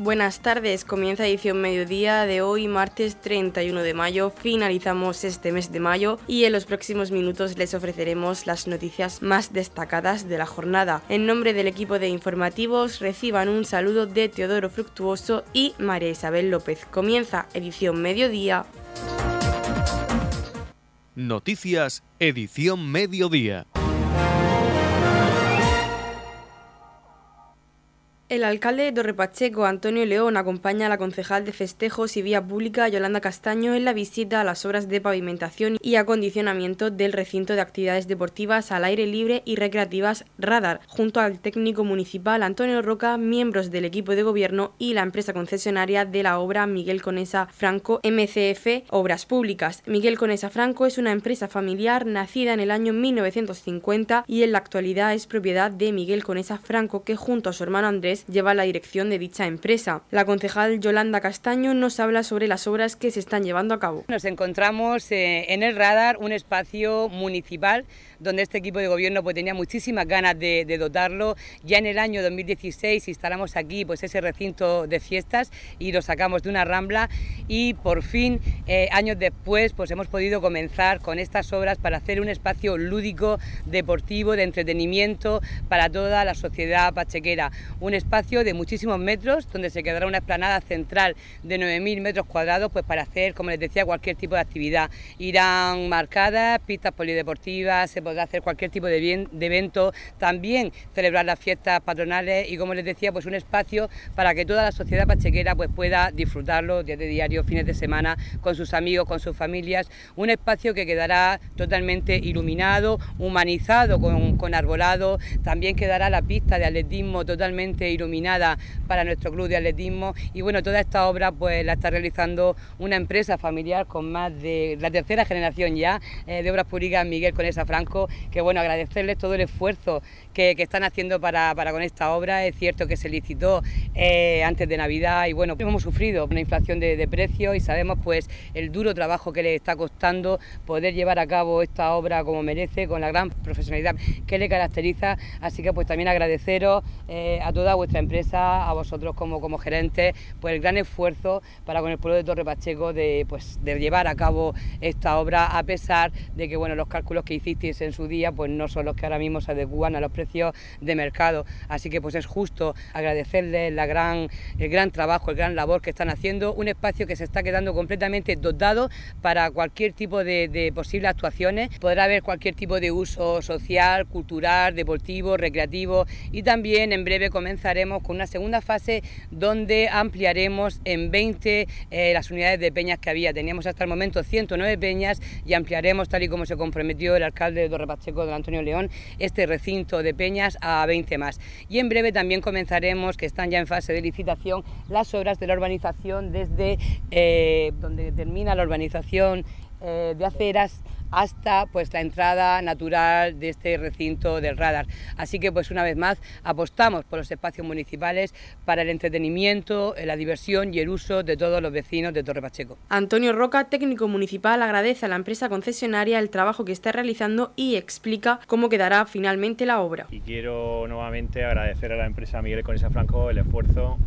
Buenas tardes, comienza edición mediodía de hoy, martes 31 de mayo. Finalizamos este mes de mayo y en los próximos minutos les ofreceremos las noticias más destacadas de la jornada. En nombre del equipo de informativos, reciban un saludo de Teodoro Fructuoso y María Isabel López. Comienza edición mediodía. Noticias, edición mediodía. El alcalde de Torrepacheco, Antonio León, acompaña a la concejal de festejos y vía pública, Yolanda Castaño, en la visita a las obras de pavimentación y acondicionamiento del recinto de actividades deportivas al aire libre y recreativas Radar, junto al técnico municipal Antonio Roca, miembros del equipo de gobierno y la empresa concesionaria de la obra Miguel Conesa Franco MCF Obras Públicas. Miguel Conesa Franco es una empresa familiar nacida en el año 1950 y en la actualidad es propiedad de Miguel Conesa Franco, que junto a su hermano Andrés lleva la dirección de dicha empresa. La concejal Yolanda Castaño nos habla sobre las obras que se están llevando a cabo. Nos encontramos eh, en el radar un espacio municipal donde este equipo de gobierno pues, tenía muchísimas ganas de, dotarlo. Ya en el año 2016 instalamos aquí pues, ese recinto de fiestas y lo sacamos de una rambla y por fin, eh, años después, pues hemos podido comenzar con estas obras para hacer un espacio lúdico, deportivo, de entretenimiento para toda la sociedad pachequera. Un espacio de muchísimos metros donde se quedará una explanada central de 9.000 metros cuadrados pues para hacer, como les decía, cualquier tipo de actividad. Irán marcadas, pistas polideportivas, se podrá hacer cualquier tipo de, bien, de evento, también celebrar las fiestas patronales y como les decía, pues un espacio para que toda la sociedad pachequera pues pueda disfrutarlo días de diario, fines de semana, con sus amigos, con sus familias, un espacio que quedará totalmente iluminado, humanizado con, con arbolado, también quedará la pista de atletismo totalmente iluminada para nuestro club de atletismo. Y bueno, toda esta obra pues la está realizando una empresa familiar con más de la tercera generación ya eh, de obras públicas Miguel Conesa Franco que bueno, agradecerles todo el esfuerzo que, están haciendo para, con esta obra. Es cierto que se licitó eh, antes de Navidad y bueno, hemos sufrido una inflación de, precios y sabemos pues el duro trabajo que le está costando poder llevar a cabo esta obra como merece, con la gran profesionalidad que le caracteriza. Así que pues también agradeceros eh, a toda vuestra empresa, a vosotros como, como gerentes, pues el gran esfuerzo para con el pueblo de Torre Pacheco de, pues, de llevar a cabo esta obra a pesar de que bueno, los cálculos que hicisteis en su día pues no son los que ahora mismo se adecuan a los precios de mercado. Así que pues es justo agradecerles la gran, el gran trabajo, el gran labor que están haciendo, un espacio que se está quedando completamente dotado para cualquier tipo de, posibles actuaciones. Podrá haber cualquier tipo de uso social, cultural, deportivo, recreativo y también en breve comenzaremos con una segunda fase donde ampliaremos en 20 eh, las unidades de peñas que había. Teníamos hasta el momento 109 peñas y ampliaremos tal y como se comprometió el alcalde de Pacheco don Antonio León, este recinto de peñas a 20 más. Y en breve también comenzaremos, que están ya en fase de licitación, las obras de la urbanización desde eh, donde termina la urbanización eh, de aceras hasta pues la entrada natural de este recinto del radar. Así que pues una vez más apostamos por los espacios municipales para el entretenimiento, la diversión y el uso de todos los vecinos de Torre Pacheco. Antonio Roca, técnico municipal, agradece a la empresa concesionaria el trabajo que está realizando y explica cómo quedará finalmente la obra. Y quiero nuevamente agradecer a la empresa Miguel Conesa Franco el esfuerzo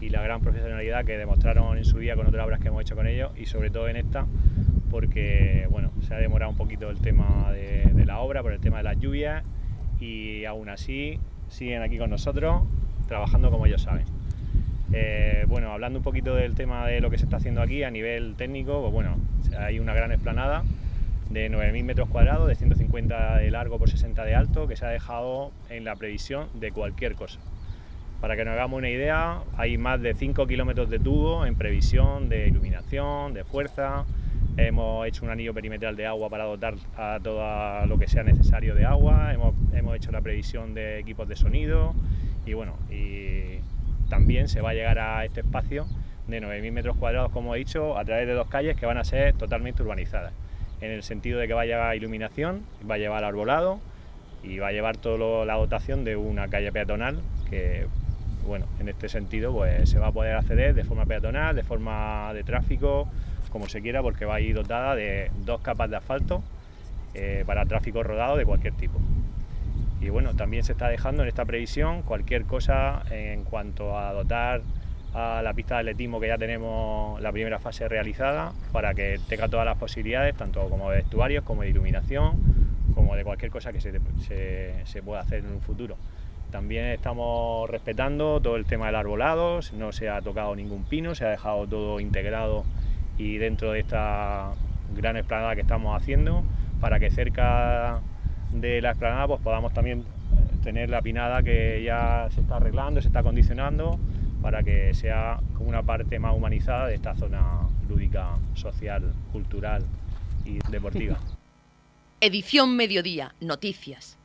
y la gran profesionalidad que demostraron en su día con otras obras que hemos hecho con ellos y sobre todo en esta porque bueno, se ha demorado un poquito el tema de, la obra por el tema de las lluvias y aún así siguen aquí con nosotros trabajando como ellos saben. Eh, bueno, hablando un poquito del tema de lo que se está haciendo aquí a nivel técnico, pues bueno, hay una gran explanada de 9.000 metros cuadrados, de 150 de largo por 60 de alto, que se ha dejado en la previsión de cualquier cosa. Para que nos hagamos una idea, hay más de 5 kilómetros de tubo en previsión de iluminación, de fuerza, Hemos hecho un anillo perimetral de agua para dotar a todo lo que sea necesario de agua. Hemos, hecho la previsión de equipos de sonido y bueno, y también se va a llegar a este espacio de 9.000 metros cuadrados, como he dicho, a través de dos calles que van a ser totalmente urbanizadas. En el sentido de que va a llevar iluminación, va a llevar arbolado y va a llevar toda la dotación de una calle peatonal que, bueno, en este sentido pues se va a poder acceder de forma peatonal, de forma de tráfico, como se quiera, porque va a ir dotada de dos capas de asfalto eh, para tráfico rodado de cualquier tipo. Y bueno, también se está dejando en esta previsión cualquier cosa en cuanto a dotar a la pista de atletismo que ya tenemos la primera fase realizada para que tenga todas las posibilidades, tanto como de vestuarios, como de iluminación, como de cualquier cosa que se, se, pueda hacer en un futuro. También estamos respetando todo el tema del arbolado, no se ha tocado ningún pino, se ha dejado todo integrado y dentro de esta gran explanada que estamos haciendo, para que cerca de la explanada pues podamos también tener la pinada que ya se está arreglando, se está acondicionando para que sea como una parte más humanizada de esta zona lúdica, social, cultural y deportiva. Edición Mediodía, Noticias.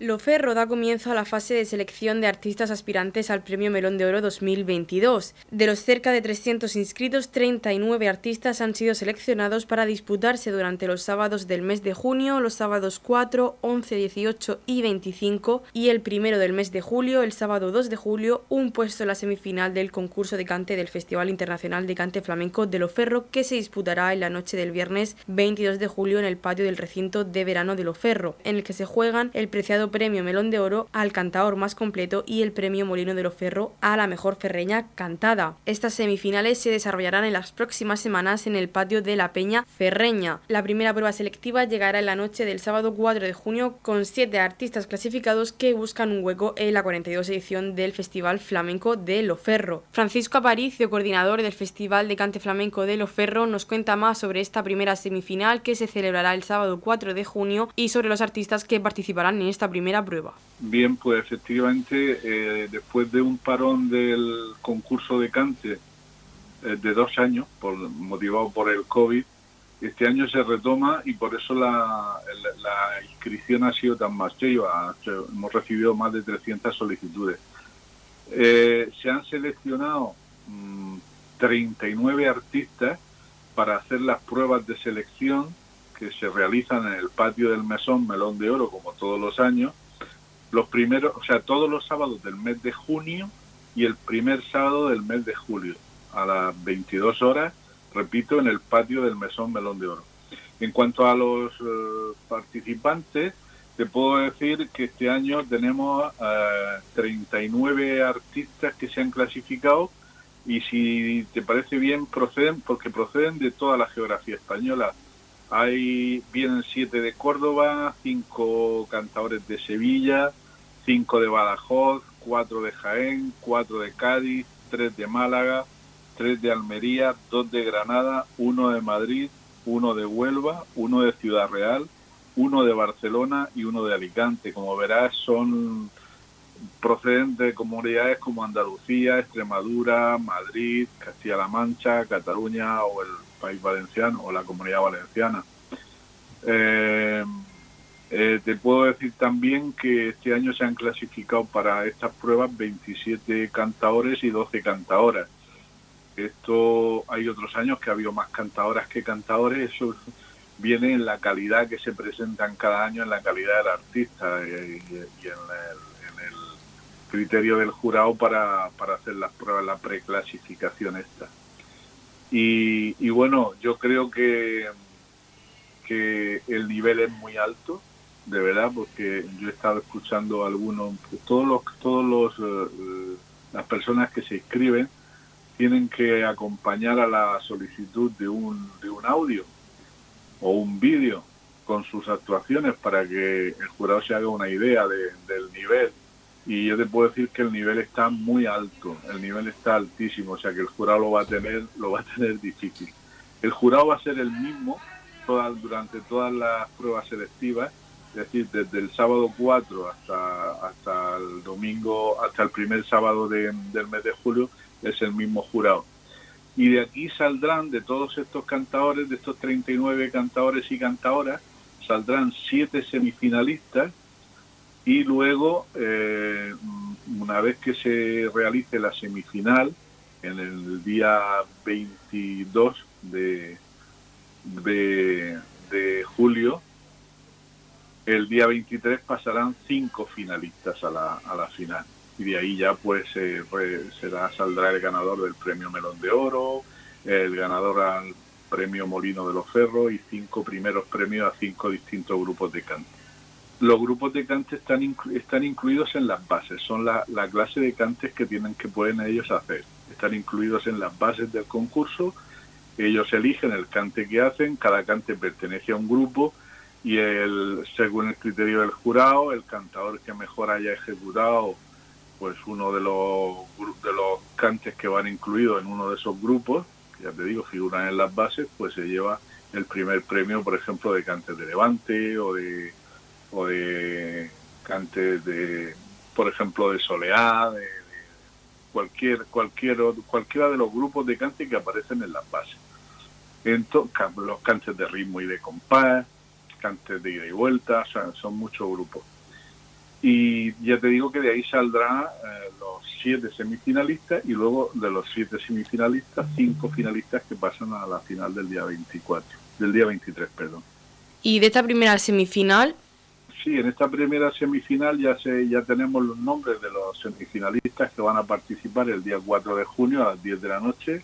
Loferro da comienzo a la fase de selección de artistas aspirantes al Premio Melón de Oro 2022. De los cerca de 300 inscritos, 39 artistas han sido seleccionados para disputarse durante los sábados del mes de junio, los sábados 4, 11, 18 y 25 y el primero del mes de julio, el sábado 2 de julio, un puesto en la semifinal del concurso de cante del Festival Internacional de Cante Flamenco de Loferro que se disputará en la noche del viernes 22 de julio en el patio del recinto de verano de Loferro, en el que se juegan el preciado premio Melón de Oro al cantador más completo y el premio Molino de Loferro a la mejor ferreña cantada. Estas semifinales se desarrollarán en las próximas semanas en el patio de la Peña Ferreña. La primera prueba selectiva llegará en la noche del sábado 4 de junio con siete artistas clasificados que buscan un hueco en la 42 edición del Festival Flamenco de Loferro. Francisco Aparicio, coordinador del Festival de Cante Flamenco de Loferro, nos cuenta más sobre esta primera semifinal que se celebrará el sábado 4 de junio y sobre los artistas que participarán en esta primera primera prueba? Bien, pues efectivamente, eh, después de un parón del concurso de cante eh, de dos años, motivado por el COVID, este año se retoma y por eso la, inscripción ha sido tan masiva. Hemos recibido más de 300 solicitudes. Eh, se han seleccionado 39 mm, artistas para hacer las pruebas de selección que se realizan en el patio del mesón Melón de Oro, como todos los años, los primeros, o sea, todos los sábados del mes de junio y el primer sábado del mes de julio, a las 22 horas, repito, en el patio del mesón Melón de Oro. En cuanto a los eh, participantes, te puedo decir que este año tenemos 39 eh, artistas que se han clasificado y si te parece bien proceden porque proceden de toda la geografía española hay, vienen siete de Córdoba, cinco cantadores de Sevilla, cinco de Badajoz, cuatro de Jaén, cuatro de Cádiz, tres de Málaga, tres de Almería, dos de Granada, uno de Madrid, uno de Huelva, uno de Ciudad Real, uno de Barcelona y uno de Alicante. Como verás, son procedentes de comunidades como Andalucía, Extremadura, Madrid, Castilla-La Mancha, Cataluña o el País Valenciano o la Comunidad Valenciana. Eh, eh, te puedo decir también que este año se han clasificado para estas pruebas 27 cantadores y 12 cantadoras. Esto hay otros años que ha habido más cantadoras que cantadores, eso viene en la calidad que se presentan cada año, en la calidad del artista eh, y, en, el, criterio del jurado para, para hacer las pruebas, la preclasificación esta. Y, bueno, yo creo que, que el nivel es muy alto, de verdad, porque yo he estado escuchando algunos, todos los, todos los, eh, las personas que se inscriben tienen que acompañar a la solicitud de un, de un audio o un vídeo con sus actuaciones para que el jurado se haga una idea del nivel y yo te puedo decir que el nivel está muy alto, el nivel está altísimo, o sea que el jurado lo va a tener, lo va a tener difícil. El jurado va a ser el mismo durante todas las pruebas selectivas, es decir, desde el sábado 4 hasta, hasta el domingo, hasta el primer sábado del mes de julio, es el mismo jurado. Y de aquí saldrán, de todos estos cantadores, de estos 39 cantadores y cantadoras, saldrán siete semifinalistas y luego, eh, una vez que se realice la semifinal, en el día 22 de, de, julio, el día 23 pasarán cinco finalistas a la, a la final. Y de ahí ya pues será, saldrá el ganador del premio Melón de Oro, el ganador al premio Molino de los Ferros y cinco primeros premios a cinco distintos grupos de canto. Los grupos de cantes están, están incluidos en las bases, son la, la, clase de cantes que tienen que pueden ellos hacer. Están incluidos en las bases del concurso, ellos eligen el cante que hacen, cada cante pertenece a un grupo y el, según el criterio del jurado, el cantador que mejor haya ejecutado pues uno de los, de los cantes que van incluidos en uno de esos grupos, que ya te digo, figuran en las bases, pues se lleva el primer premio, por ejemplo, de cantes de Levante o de o de cantes de, por ejemplo, de soleá, de, cualquier, cualquier, cualquiera de los grupos de cantes que aparecen en las bases. Entonces, los cantes de ritmo y de compás, cantes de ida y vuelta, son muchos grupos. Y ya te digo que de ahí saldrán eh, los siete semifinalistas y luego de los siete semifinalistas, cinco finalistas que pasan a la final del día 24, del día 23, perdón. Y de esta primera semifinal, Sí, en esta primera semifinal ya se, ya tenemos los nombres de los semifinalistas que van a participar el día 4 de junio a las 10 de la noche,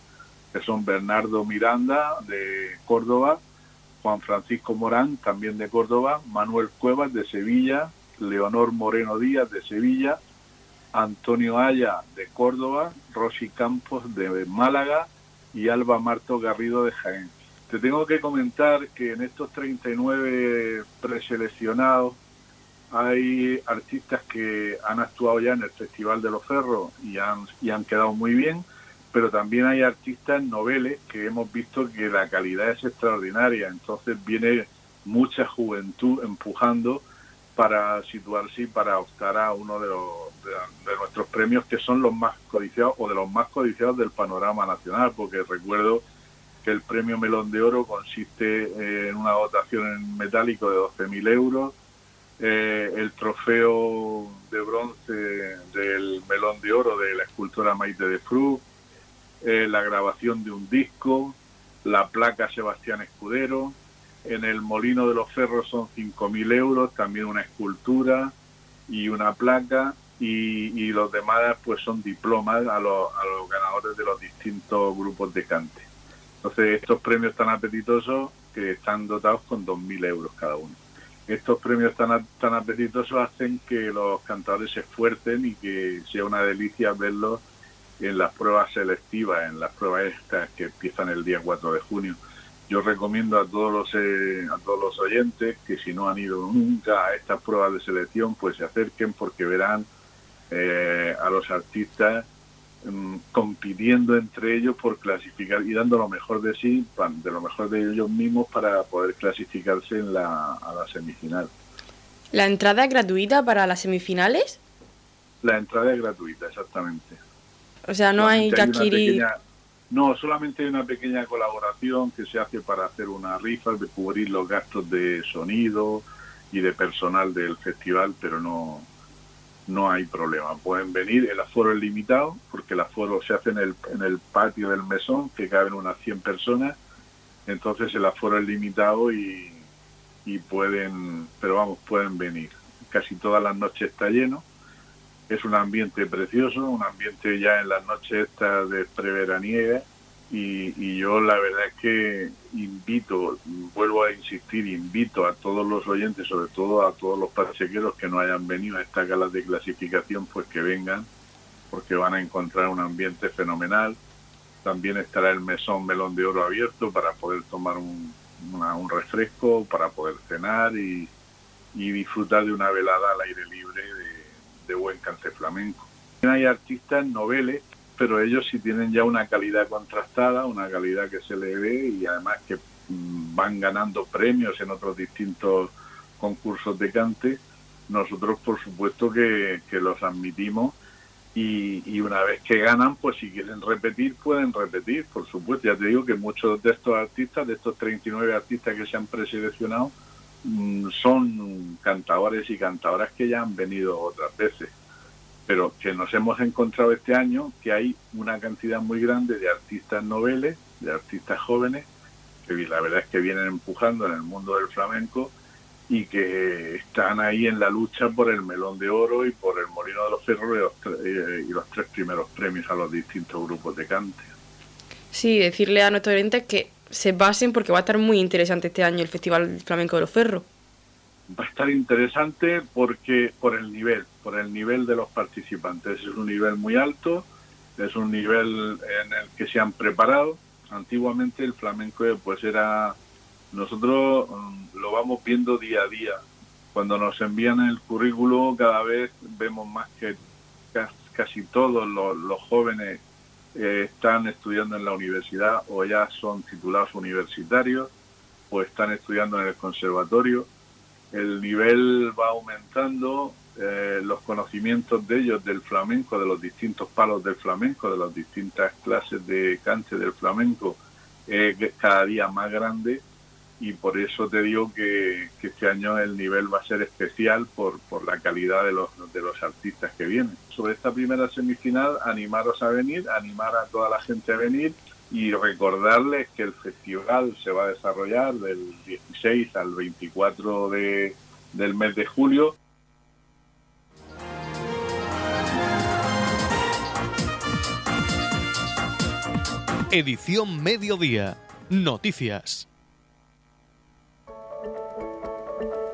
que son Bernardo Miranda de Córdoba, Juan Francisco Morán también de Córdoba, Manuel Cuevas de Sevilla, Leonor Moreno Díaz de Sevilla, Antonio Aya de Córdoba, Rosy Campos de Málaga y Alba Marto Garrido de Jaén. Te tengo que comentar que en estos 39 preseleccionados hay artistas que han actuado ya en el Festival de los Ferros y han, y han quedado muy bien, pero también hay artistas noveles que hemos visto que la calidad es extraordinaria, entonces viene mucha juventud empujando para situarse y para optar a uno de, los, de, nuestros premios que son los más codiciados o de los más codiciados del panorama nacional, porque recuerdo que el premio Melón de Oro consiste en una dotación en metálico de 12.000 euros, eh, el trofeo de bronce del melón de oro de la escultora Maite de Fru, eh, la grabación de un disco, la placa Sebastián Escudero, en el Molino de los Ferros son 5.000 euros, también una escultura y una placa, y, los demás pues son diplomas a los, a los ganadores de los distintos grupos de cante. Entonces estos premios tan apetitosos que están dotados con 2.000 euros cada uno estos premios tan, tan apetitosos hacen que los cantadores se esfuercen y que sea una delicia verlos en las pruebas selectivas, en las pruebas estas que empiezan el día 4 de junio. Yo recomiendo a todos los eh, a todos los oyentes que si no han ido nunca a estas pruebas de selección, pues se acerquen porque verán eh, a los artistas Mm, compitiendo entre ellos por clasificar y dando lo mejor de sí, de lo mejor de ellos mismos para poder clasificarse en la, a la semifinal. ¿La entrada es gratuita para las semifinales? La entrada es gratuita, exactamente. O sea, no hay que adquirir... no, solamente hay una pequeña colaboración que se hace para hacer una rifa, de cubrir los gastos de sonido y de personal del festival, pero no, no hay problema. Pueden venir, el aforo es limitado, porque el aforo se hace en el, en el patio del mesón, que caben unas 100 personas, entonces el aforo es limitado y, y pueden, pero vamos, pueden venir. Casi todas las noches está lleno, es un ambiente precioso, un ambiente ya en las noches estas de preveraniega, y, yo la verdad es que invito, vuelvo a insistir, invito a todos los oyentes, sobre todo a todos los pachequeros que no hayan venido a esta gala de clasificación, pues que vengan, porque van a encontrar un ambiente fenomenal. También estará el mesón melón de oro abierto para poder tomar un, refresco, para poder cenar y, disfrutar de una velada al aire libre de, de buen cante flamenco. Hay artistas noveles pero ellos sí tienen ya una calidad contrastada, una calidad que se le ve y además que mm, van ganando premios en otros distintos concursos de cante. Nosotros, por supuesto, que, los admitimos y, una vez que ganan, pues si quieren repetir, pueden repetir, por supuesto. Ya te digo que muchos de estos artistas, de estos 39 artistas que se han preseleccionado, mm, son cantadores y cantadoras que ya han venido otras veces pero que nos hemos encontrado este año que hay una cantidad muy grande de artistas noveles, de artistas jóvenes, que la verdad es que vienen empujando en el mundo del flamenco y que están ahí en la lucha por el melón de oro y por el molino de los cerros y los, tres primeros premios a los distintos grupos de cante. Sí, decirle a nuestros oyentes que se basen porque va a estar muy interesante este año el Festival Flamenco de los Ferros. Va a estar interesante porque por el nivel, por el nivel de los participantes. Es un nivel muy alto, es un nivel en el que se han preparado. Antiguamente el flamenco pues era, nosotros mm, lo vamos viendo día a día. Cuando nos envían el currículo cada vez vemos más que casi todos los, jóvenes eh, están estudiando en la universidad o ya son titulados universitarios o están estudiando en el conservatorio el nivel va aumentando, eh, los conocimientos de ellos del flamenco, de los distintos palos del flamenco, de las distintas clases de cante del flamenco, es cada día más grande y por eso te digo que, este año el nivel va a ser especial por, por la calidad de los, de los artistas que vienen. Sobre esta primera semifinal, animaros a venir, animar a toda la gente a venir y recordarles que el festival se va a desarrollar del 16 al 24 de, del mes de julio. Edición Mediodía. Noticias.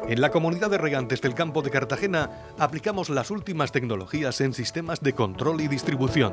En la comunidad de regantes del campo de Cartagena aplicamos las últimas tecnologías en sistemas de control y distribución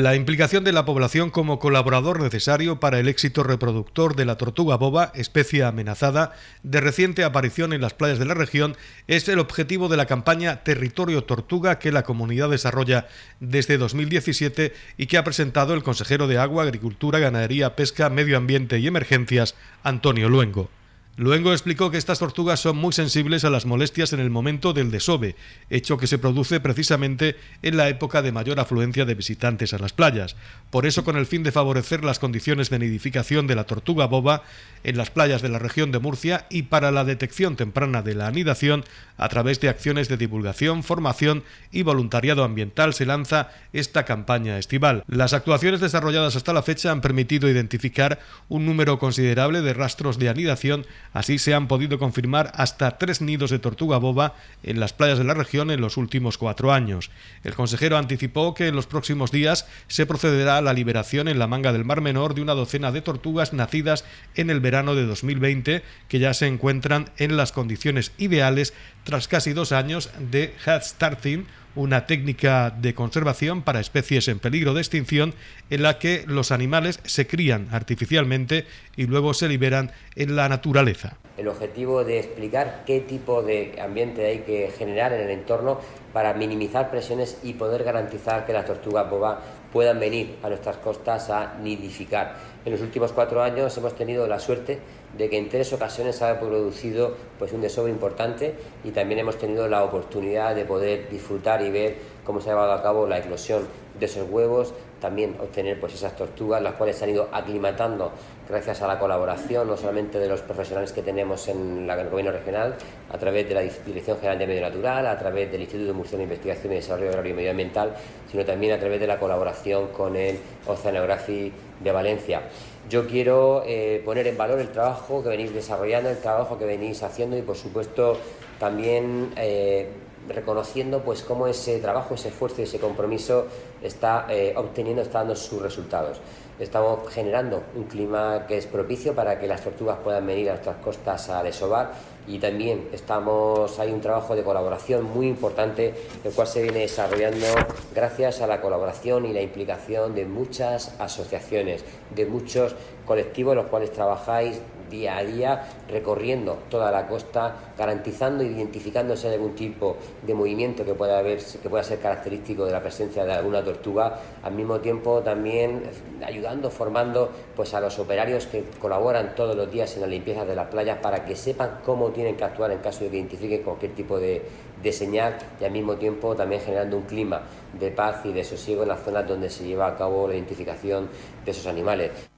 La implicación de la población como colaborador necesario para el éxito reproductor de la tortuga boba, especie amenazada, de reciente aparición en las playas de la región, es el objetivo de la campaña Territorio Tortuga que la comunidad desarrolla desde 2017 y que ha presentado el consejero de Agua, Agricultura, Ganadería, Pesca, Medio Ambiente y Emergencias, Antonio Luengo. Luego explicó que estas tortugas son muy sensibles a las molestias en el momento del desove, hecho que se produce precisamente en la época de mayor afluencia de visitantes a las playas. Por eso, con el fin de favorecer las condiciones de nidificación de la tortuga boba en las playas de la región de Murcia y para la detección temprana de la anidación, a través de acciones de divulgación, formación y voluntariado ambiental, se lanza esta campaña estival. Las actuaciones desarrolladas hasta la fecha han permitido identificar un número considerable de rastros de anidación Así se han podido confirmar hasta tres nidos de tortuga boba en las playas de la región en los últimos cuatro años. El consejero anticipó que en los próximos días se procederá a la liberación en la manga del Mar Menor de una docena de tortugas nacidas en el verano de 2020 que ya se encuentran en las condiciones ideales tras casi dos años de head starting una técnica de conservación para especies en peligro de extinción en la que los animales se crían artificialmente y luego se liberan en la naturaleza. El objetivo de explicar qué tipo de ambiente hay que generar en el entorno para minimizar presiones y poder garantizar que las tortugas boba puedan venir a nuestras costas a nidificar. En los últimos cuatro años hemos tenido la suerte de que en tres ocasiones se ha producido pues, un desove importante y también hemos tenido la oportunidad de poder disfrutar y ver cómo se ha llevado a cabo la eclosión de esos huevos, también obtener pues, esas tortugas, las cuales se han ido aclimatando gracias a la colaboración no solamente de los profesionales que tenemos en el gobierno regional, a través de la Dirección General de Medio Natural, a través del Instituto de Murcia de Investigación y Desarrollo Agrario y Medioambiental, sino también a través de la colaboración con el Oceanography de Valencia. Yo quiero eh, poner en valor el trabajo que venís desarrollando, el trabajo que venís haciendo y por supuesto también eh, reconociendo pues cómo ese trabajo, ese esfuerzo y ese compromiso está eh, obteniendo, está dando sus resultados. Estamos generando un clima que es propicio para que las tortugas puedan venir a nuestras costas a desovar. Y también estamos hay un trabajo de colaboración muy importante el cual se viene desarrollando gracias a la colaboración y la implicación de muchas asociaciones, de muchos colectivos los cuales trabajáis día a día recorriendo toda la costa, garantizando e identificándose algún tipo de movimiento que pueda haber, que pueda ser característico de la presencia de alguna tortuga, al mismo tiempo también ayudando, formando pues a los operarios que colaboran todos los días en la limpieza de las playas para que sepan cómo tienen que actuar en caso de que identifiquen cualquier tipo de, de señal y al mismo tiempo también generando un clima de paz y de sosiego en las zonas donde se lleva a cabo la identificación de esos animales.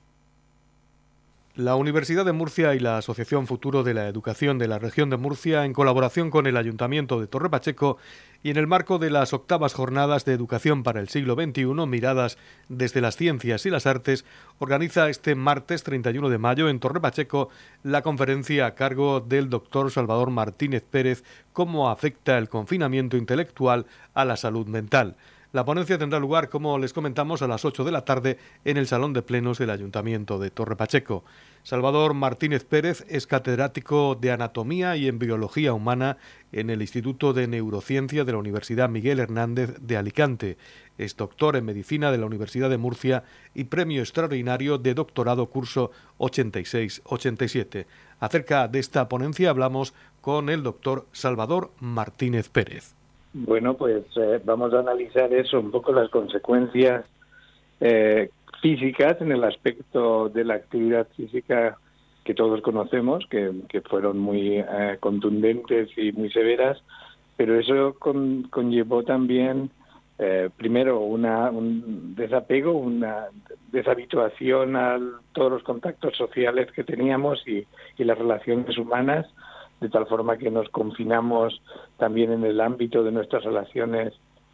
La Universidad de Murcia y la Asociación Futuro de la Educación de la Región de Murcia, en colaboración con el Ayuntamiento de Torre Pacheco y en el marco de las octavas jornadas de educación para el siglo XXI, miradas desde las ciencias y las artes, organiza este martes 31 de mayo en Torre Pacheco la conferencia a cargo del doctor Salvador Martínez Pérez, Cómo afecta el confinamiento intelectual a la salud mental. La ponencia tendrá lugar, como les comentamos, a las 8 de la tarde en el Salón de Plenos del Ayuntamiento de Torre Pacheco. Salvador Martínez Pérez es catedrático de Anatomía y Embriología Humana en el Instituto de Neurociencia de la Universidad Miguel Hernández de Alicante. Es doctor en Medicina de la Universidad de Murcia y premio extraordinario de doctorado curso 86-87. Acerca de esta ponencia hablamos con el doctor Salvador Martínez Pérez. Bueno, pues eh, vamos a analizar eso, un poco las consecuencias eh, físicas en el aspecto de la actividad física que todos conocemos, que, fueron muy eh, contundentes y muy severas, pero eso conllevó también, primero, una, un desapego, una deshabituación a todos los contactos sociales que teníamos y las relaciones humanas, de tal forma que nos confinamos también en el ámbito de nuestras relaciones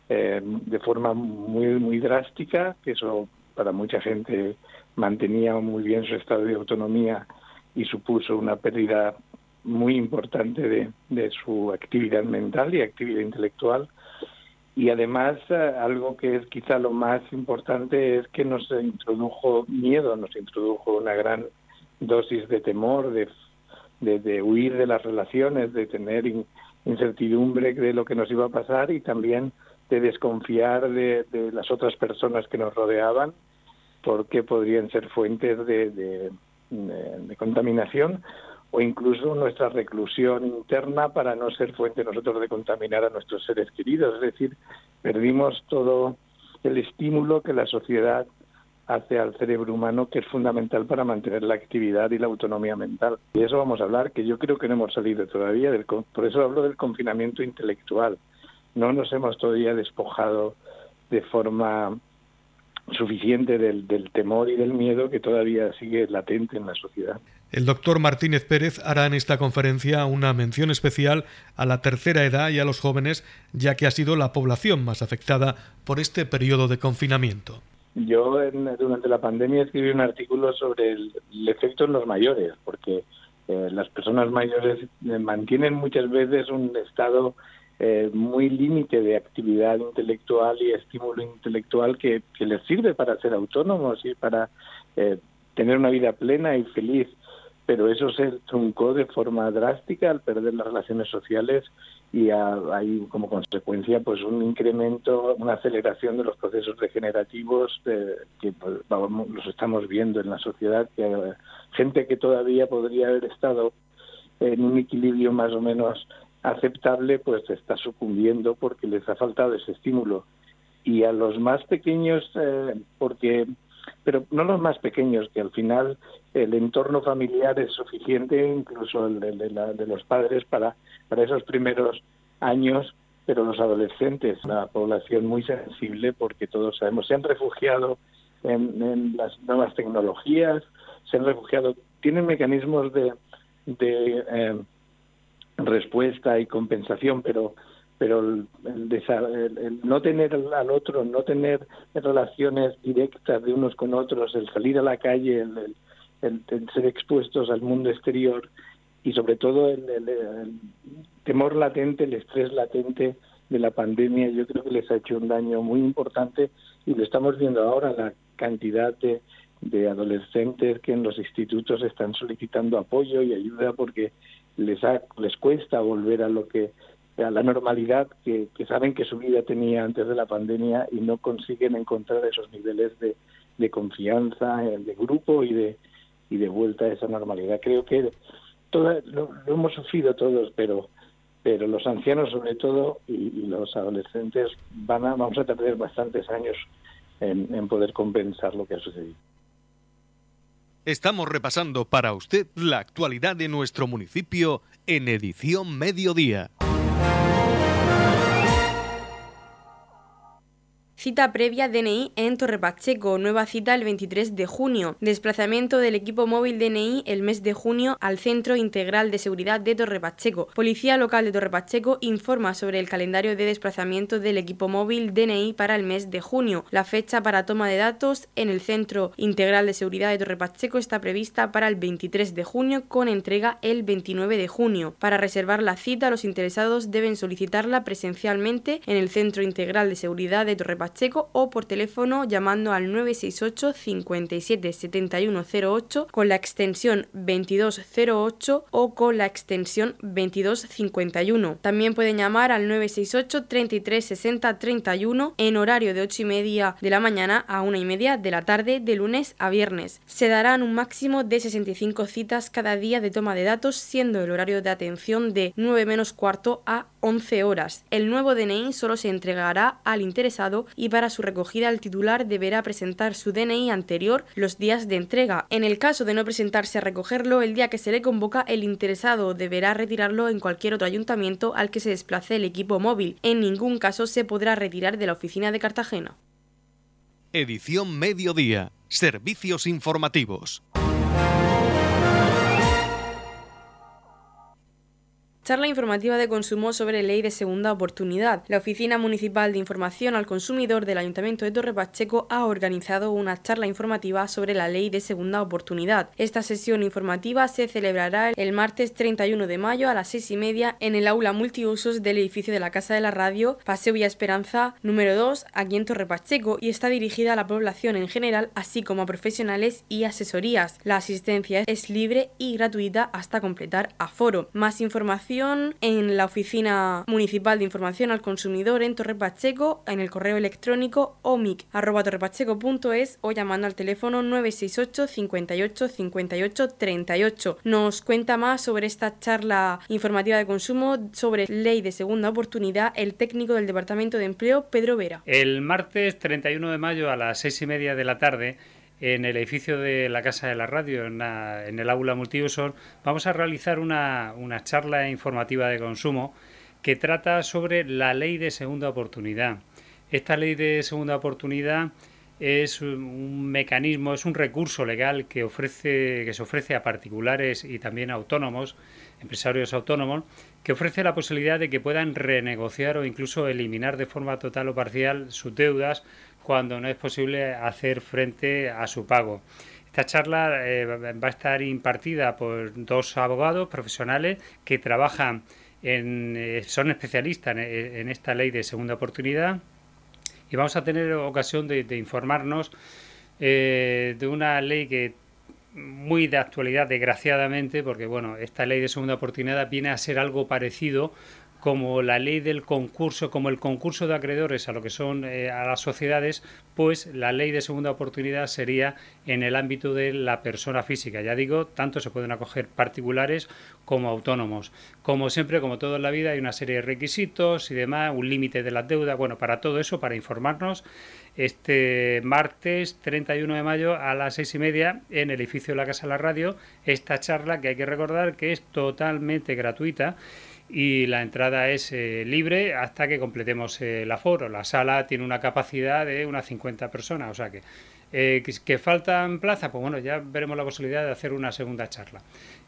eh, de forma muy muy drástica, que eso para mucha gente mantenía muy bien su estado de autonomía y supuso una pérdida muy importante de, de su actividad mental y actividad intelectual. Y además, eh, algo que es quizá lo más importante es que nos introdujo miedo, nos introdujo una gran dosis de temor, de de, huir de las relaciones, de tener incertidumbre de lo que nos iba a pasar y también de desconfiar de, las otras personas que nos rodeaban porque podrían ser fuentes de, de, contaminación o incluso nuestra reclusión interna para no ser fuente nosotros de contaminar a nuestros seres queridos. Es decir, perdimos todo el estímulo que la sociedad hace al cerebro humano que es fundamental para mantener la actividad y la autonomía mental. Y eso vamos a hablar, que yo creo que no hemos salido todavía, del, por eso hablo del confinamiento intelectual. No nos hemos todavía despojado de forma suficiente del, del, temor y del miedo que todavía sigue latente en la sociedad. El doctor Martínez Pérez hará en esta conferencia una mención especial a la tercera edad y a los jóvenes, ya que ha sido la población más afectada por este periodo de confinamiento. Yo durante la pandemia escribí un artículo sobre el, efecto en los mayores, porque eh, las personas mayores eh, mantienen muchas veces un estado eh, muy límite de actividad intelectual y estímulo intelectual que, que, les sirve para ser autónomos y para tener una vida plena y feliz. Pero eso se truncó de forma drástica al perder las relaciones sociales y hay como consecuencia pues un incremento, una aceleración de los procesos regenerativos que pues, los estamos viendo en la sociedad, que gente que todavía podría haber estado en un equilibrio más o menos aceptable, pues está sucumbiendo porque les ha faltado ese estímulo. Y a los más pequeños, eh, porque pero no los más pequeños, que al final el entorno familiar es suficiente, incluso el de, los padres, para, para esos primeros años, pero los adolescentes, la población muy sensible, porque todos sabemos, se han refugiado en, las nuevas tecnologías, se han refugiado, tienen mecanismos de, de eh, respuesta y compensación, pero pero el, el, no tener al otro, no tener relaciones directas de unos con otros, el salir a la calle, el, ser expuestos al mundo exterior y sobre todo el, temor latente, el estrés latente de la pandemia, yo creo que les ha hecho un daño muy importante y lo estamos viendo ahora, la cantidad de, de adolescentes que en los institutos están solicitando apoyo y ayuda porque les, ha, les cuesta volver a lo que a la normalidad que, saben que su vida tenía antes de la pandemia y no consiguen encontrar esos niveles de, confianza, eh, de grupo y de, y de vuelta a esa normalidad. Creo que todo, lo, hemos sufrido todos, pero pero los ancianos sobre todo y, los adolescentes van a, vamos a tardar bastantes años en, en poder compensar lo que ha sucedido. Estamos repasando para usted la actualidad de nuestro municipio en edición mediodía. Cita previa DNI en Torre Pacheco, nueva cita el 23 de junio. Desplazamiento del equipo móvil DNI el mes de junio al Centro Integral de Seguridad de Torre Pacheco. Policía local de Torre Pacheco informa sobre el calendario de desplazamiento del equipo móvil DNI para el mes de junio. La fecha para toma de datos en el Centro Integral de Seguridad de Torre Pacheco está prevista para el 23 de junio con entrega el 29 de junio. Para reservar la cita, los interesados deben solicitarla presencialmente en el Centro Integral de Seguridad de Torre Pacheco o por teléfono llamando al 968 57 7108 con la extensión 2208 o con la extensión 2251. También pueden llamar al 968 33 60 31 en horario de 8 y media de la mañana a 1 y media de la tarde de lunes a viernes. Se darán un máximo de 65 citas cada día de toma de datos siendo el horario de atención de 9 menos cuarto a 11 horas. El nuevo DNI solo se entregará al interesado y para su recogida el titular deberá presentar su DNI anterior los días de entrega. En el caso de no presentarse a recogerlo el día que se le convoca, el interesado deberá retirarlo en cualquier otro ayuntamiento al que se desplace el equipo móvil. En ningún caso se podrá retirar de la oficina de Cartagena. Edición Mediodía. Servicios informativos. Charla informativa de consumo sobre ley de segunda oportunidad. La Oficina Municipal de Información al Consumidor del Ayuntamiento de Torre Pacheco ha organizado una charla informativa sobre la ley de segunda oportunidad. Esta sesión informativa se celebrará el martes 31 de mayo a las seis y media en el aula multiusos del edificio de la Casa de la Radio, Paseo Villa Esperanza número 2, aquí en Torre Pacheco, y está dirigida a la población en general, así como a profesionales y asesorías. La asistencia es libre y gratuita hasta completar aforo. Más información en la Oficina Municipal de Información al Consumidor en Torre Pacheco, en el correo electrónico omic.torrepacheco.es o llamando al teléfono 968 58 58 38. Nos cuenta más sobre esta charla informativa de consumo sobre ley de segunda oportunidad el técnico del Departamento de Empleo, Pedro Vera. El martes 31 de mayo a las seis y media de la tarde en el edificio de la Casa de la Radio, en, el aula multiusos, vamos a realizar una, una, charla informativa de consumo que trata sobre la ley de segunda oportunidad. Esta ley de segunda oportunidad es un mecanismo, es un recurso legal que, ofrece, que se ofrece a particulares y también a autónomos, empresarios autónomos, que ofrece la posibilidad de que puedan renegociar o incluso eliminar de forma total o parcial sus deudas cuando no es posible hacer frente a su pago. Esta charla eh, va a estar impartida por dos abogados profesionales que trabajan en, eh, son especialistas en, esta ley de segunda oportunidad y vamos a tener ocasión de, informarnos eh, de una ley que muy de actualidad desgraciadamente porque bueno esta ley de segunda oportunidad viene a ser algo parecido como la ley del concurso, como el concurso de acreedores a lo que son eh, a las sociedades, pues la ley de segunda oportunidad sería en el ámbito de la persona física. Ya digo, tanto se pueden acoger particulares como autónomos. Como siempre, como todo en la vida, hay una serie de requisitos y demás, un límite de las deudas. Bueno, para todo eso, para informarnos, este martes 31 de mayo a las seis y media en el edificio de la Casa de la Radio, esta charla que hay que recordar que es totalmente gratuita y la entrada es eh, libre hasta que completemos el aforo. La sala tiene una capacidad de unas 50 personas, o sea que, eh, que, faltan plazas, pues bueno, ya veremos la posibilidad de hacer una segunda charla.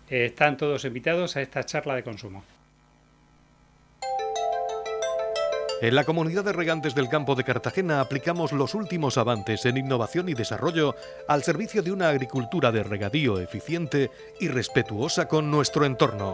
Eh, están todos invitados a esta charla de consumo. En la comunidad de regantes del campo de Cartagena aplicamos los últimos avances en innovación y desarrollo al servicio de una agricultura de regadío eficiente y respetuosa con nuestro entorno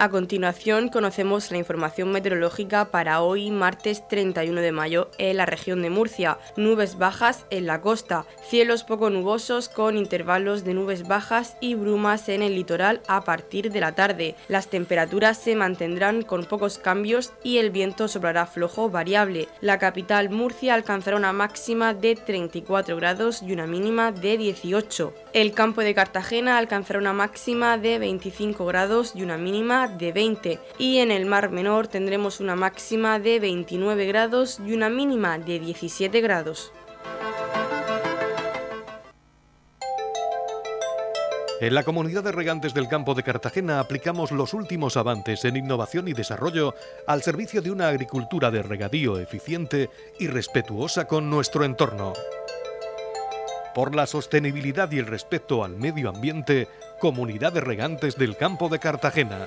A continuación conocemos la información meteorológica para hoy martes 31 de mayo en la región de Murcia. Nubes bajas en la costa, cielos poco nubosos con intervalos de nubes bajas y brumas en el litoral a partir de la tarde. Las temperaturas se mantendrán con pocos cambios y el viento soplará flojo variable. La capital Murcia alcanzará una máxima de 34 grados y una mínima de 18. El campo de Cartagena alcanzará una máxima de 25 grados y una de 20 y en el Mar Menor tendremos una máxima de 29 grados y una mínima de 17 grados. En la comunidad de regantes del campo de Cartagena aplicamos los últimos avances en innovación y desarrollo al servicio de una agricultura de regadío eficiente y respetuosa con nuestro entorno. Por la sostenibilidad y el respeto al medio ambiente, Comunidad de Regantes del Campo de Cartagena.